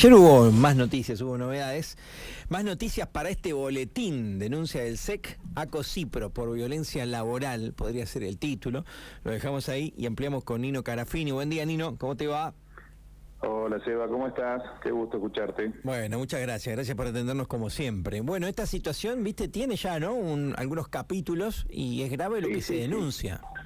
Ayer hubo más noticias, hubo novedades. Más noticias para este boletín, denuncia del SEC a Cipro por violencia laboral, podría ser el título. Lo dejamos ahí y ampliamos con Nino Carafini. Buen día, Nino, ¿cómo te va? Hola Seba, ¿cómo estás? Qué gusto escucharte. Bueno, muchas gracias, gracias por atendernos como siempre. Bueno, esta situación, viste, tiene ya, ¿no? algunos capítulos y es grave lo que se denuncia. Sí,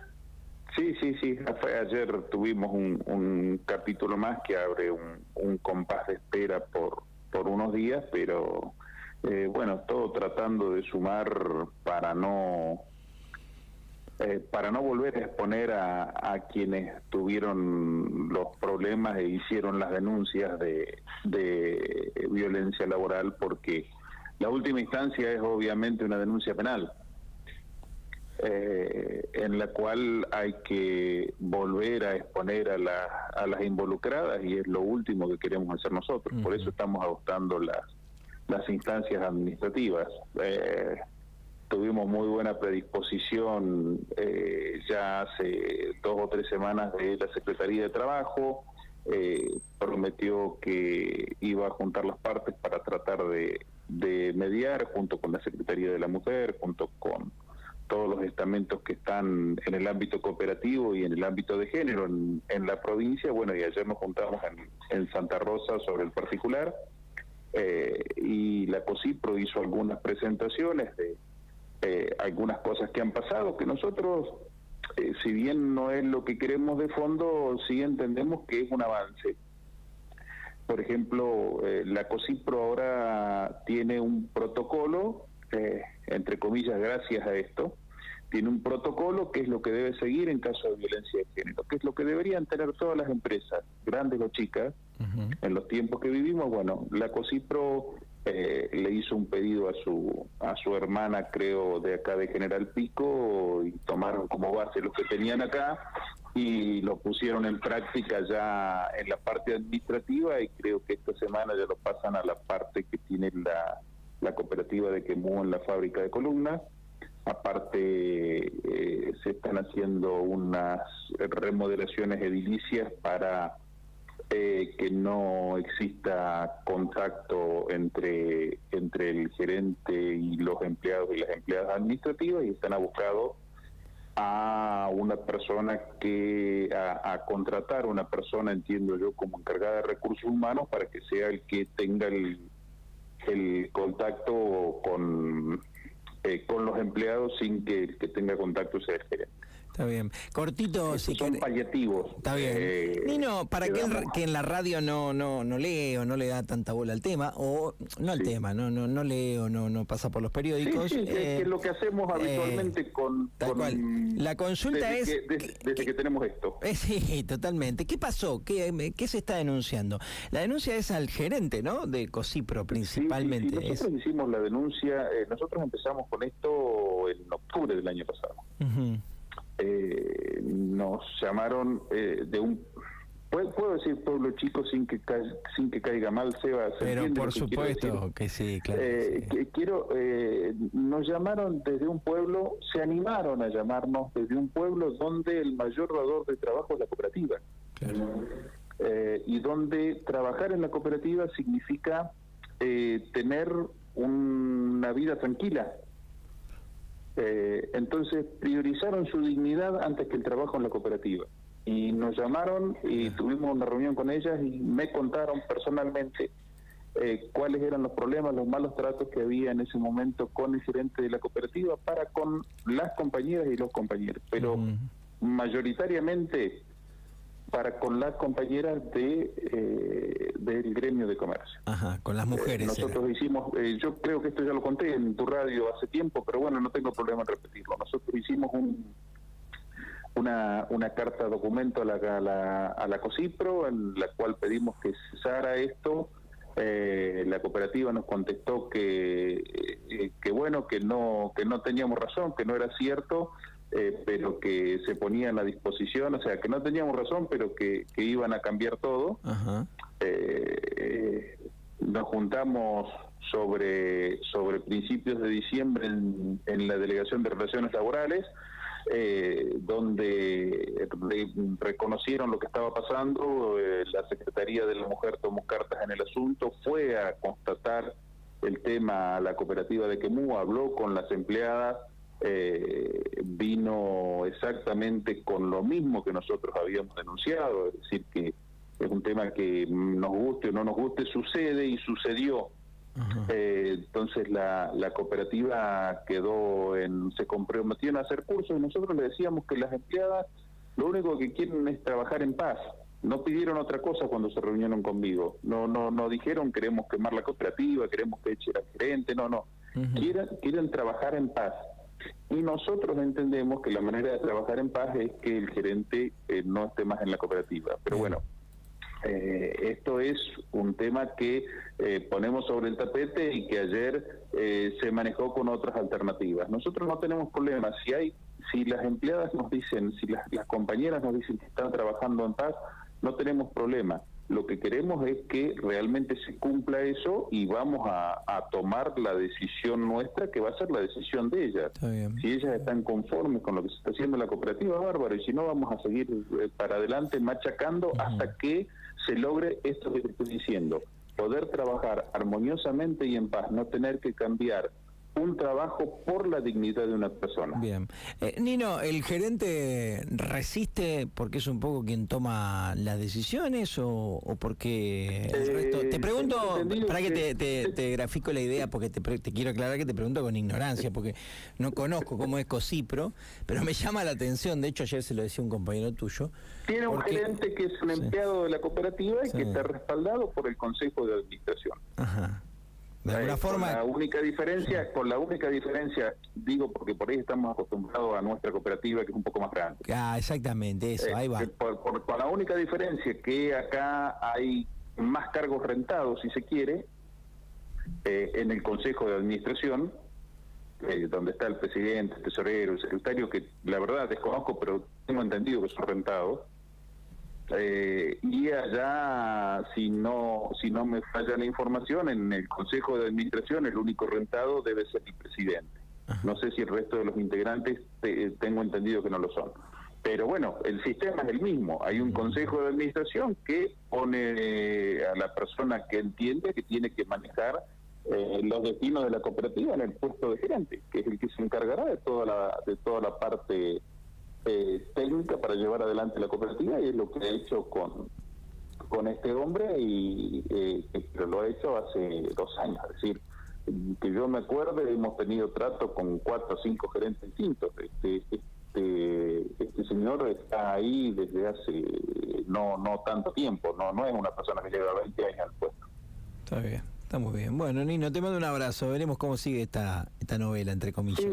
sí, sí. Ayer tuvimos un, capítulo más que abre un, compás de espera por, por unos días, pero eh, bueno, todo tratando de sumar para no eh, para no volver a exponer a, a, quienes tuvieron los problemas e hicieron las denuncias de, de violencia laboral, porque la última instancia es obviamente una denuncia penal eh, en la cual hay que volver a exponer a, a las involucradas y es lo último que queremos hacer nosotros. Por eso estamos adoptando las, las instancias administrativas. Eh, tuvimos muy buena predisposición eh, ya hace dos o tres semanas de la Secretaría de Trabajo. Eh, prometió que iba a juntar las partes para tratar de, de mediar junto con la Secretaría de la Mujer, junto con todos los estamentos que están en el ámbito cooperativo y en el ámbito de género en, la provincia. Bueno, y ayer nos juntamos en, Santa Rosa sobre el particular eh, y la COSIPRO hizo algunas presentaciones de eh, algunas cosas que han pasado que nosotros, eh, si bien no es lo que queremos de fondo, sí entendemos que es un avance. Por ejemplo, la COSIPRO ahora tiene un protocolo entre comillas, gracias a esto, tiene un protocolo que es lo que debe seguir en caso de violencia de género, que es lo que deberían tener todas las empresas, grandes o chicas, en los tiempos que vivimos. Bueno, la COSIPRO eh, le hizo un pedido a su a su hermana, creo, de acá de General Pico y tomaron como base lo que tenían acá y lo pusieron en práctica ya en la parte administrativa y creo que esta semana ya lo pasan a la parte que tiene la la cooperativa de Quemú en la fábrica de columnas. Aparte, eh, se están haciendo unas remodelaciones edilicias para eh, que no exista contacto entre, entre el gerente y los empleados y las empleadas administrativas y están abocados a una persona que a, a, contratar una persona entiendo yo como encargada de recursos humanos para que sea el que tenga el, el contacto con, eh, con los empleados sin que que tenga contacto sea el. Está bien. Cortito, si son paliativos. Está bien. Eh, Nino, para que, que, en la radio no, no, no lee o no le da tanta bola al tema, o no al tema, no, no, no lee o no, no pasa por los periódicos. Sí, que es eh, lo que hacemos eh, habitualmente con, La consulta es. desde, que, tenemos esto. sí, totalmente. ¿Qué pasó? ¿Qué, ¿Qué se está denunciando? La denuncia es al gerente, ¿no? De COSIPRO principalmente. nosotros hicimos la denuncia, nosotros empezamos con esto en octubre del año pasado eh, nos llamaron eh, de un ¿Puedo, decir pueblo chico sin que sin que caiga mal, Seba? Pero por supuesto que sí, claro. Eh, quiero, eh, nos llamaron desde un pueblo, se animaron a llamarnos desde un pueblo donde el mayor dador de trabajo es la cooperativa. Eh, y donde trabajar en la cooperativa significa tener una vida tranquila, eh, entonces priorizaron su dignidad antes que el trabajo en la cooperativa. Y nos llamaron y tuvimos una reunión con ellas y me contaron personalmente eh, cuáles eran los problemas, los malos tratos que había en ese momento con el gerente de la cooperativa para con las compañeras y los compañeros. Pero mayoritariamente para con las compañeras de eh, del gremio de comercio. Ajá, con las mujeres. Eh, nosotros hicimos, eh, yo creo que esto ya lo conté en tu radio hace tiempo, pero bueno, no tengo problema en repetirlo. Nosotros hicimos un, una, una carta documento a la, a la, a la COSIPRO en la cual pedimos que cesara esto. la cooperativa nos contestó que, que bueno, que no, que no teníamos razón, que no era cierto eh, pero que se ponían a disposición, o sea, que no teníamos razón, pero que, iban a cambiar todo. Eh, nos juntamos sobre, sobre principios de diciembre en, la Delegación de Relaciones Laborales, eh, donde reconocieron lo que estaba pasando, eh, la Secretaría de la Mujer tomó cartas en el asunto, fue a constatar el tema a la cooperativa de Quemú, habló con las empleadas, eh, vino exactamente con lo mismo que nosotros habíamos denunciado, es decir, que es un tema que nos guste o no nos guste, sucede y sucedió. Eh, entonces la, la, cooperativa quedó en, se comprometieron a hacer cursos y nosotros le decíamos que las empleadas lo único que quieren es trabajar en paz. No pidieron otra cosa cuando se reunieron conmigo. No, no, no dijeron queremos quemar la cooperativa, queremos que eche al gerente, no, no. quieren, quieren trabajar en paz. Y nosotros entendemos que la manera de trabajar en paz es que el gerente eh, no esté más en la cooperativa. Pero bueno, eh, esto es un tema que eh, ponemos sobre el tapete y que ayer eh, se manejó con otras alternativas. Nosotros no tenemos problemas. Si hay, si las empleadas nos dicen, si las, las compañeras nos dicen que están trabajando en paz, no tenemos problema. Lo que queremos es que realmente se cumpla eso y vamos a, tomar la decisión nuestra, que va a ser la decisión de ellas. Si ellas están conformes con lo que se está haciendo en la cooperativa, bárbaro, y si no, vamos a seguir eh, para adelante machacando hasta que se logre esto que te estoy diciendo, poder trabajar armoniosamente y en paz, no tener que cambiar un trabajo por la dignidad de una persona. Bien. Eh, Nino, ¿el gerente resiste porque es un poco quien toma las decisiones o, porque el resto... Te eh, pregunto, para que, te, grafico la idea, porque te, quiero aclarar que te pregunto con ignorancia, porque no conozco cómo es Cosipro, pero me llama la atención, de hecho ayer se lo decía un compañero tuyo. Tiene un gerente que es un empleado de la cooperativa y que está respaldado por el Consejo de Administración. Ajá. De alguna forma. la única diferencia, con la única diferencia, digo porque por ahí estamos acostumbrados a nuestra cooperativa que es un poco más grande. Ah, exactamente, eso, ahí va. Eh, con la única diferencia que acá hay más cargos rentados, si se quiere, eh, en el Consejo de Administración, eh, donde está el presidente, el tesorero, el secretario, que la verdad desconozco, pero tengo entendido que son rentados. Eh, y allá, si no, si no me falla la información, en el Consejo de Administración el único rentado debe ser el presidente. No sé si el resto de los integrantes tengo entendido que no lo son. Pero bueno, el sistema es el mismo. Hay un Consejo de Administración que pone eh, a la persona que entiende que tiene que manejar eh, los destinos de la cooperativa en el puesto de gerente, que es el que se encargará de toda la, de toda la parte eh, técnica para llevar adelante la cooperativa y es lo que he hecho con, con este hombre y eh, lo ha hecho hace dos años. Es decir, que yo me acuerde, hemos tenido trato con cuatro o cinco gerentes distintos. Este, este, este señor está ahí desde hace no no tanto tiempo, no no es una persona que lleva 20 años al puesto. Está bien. Está muy bien. Bueno, Nino, te mando un abrazo. Veremos cómo sigue esta, esta novela, entre comillas.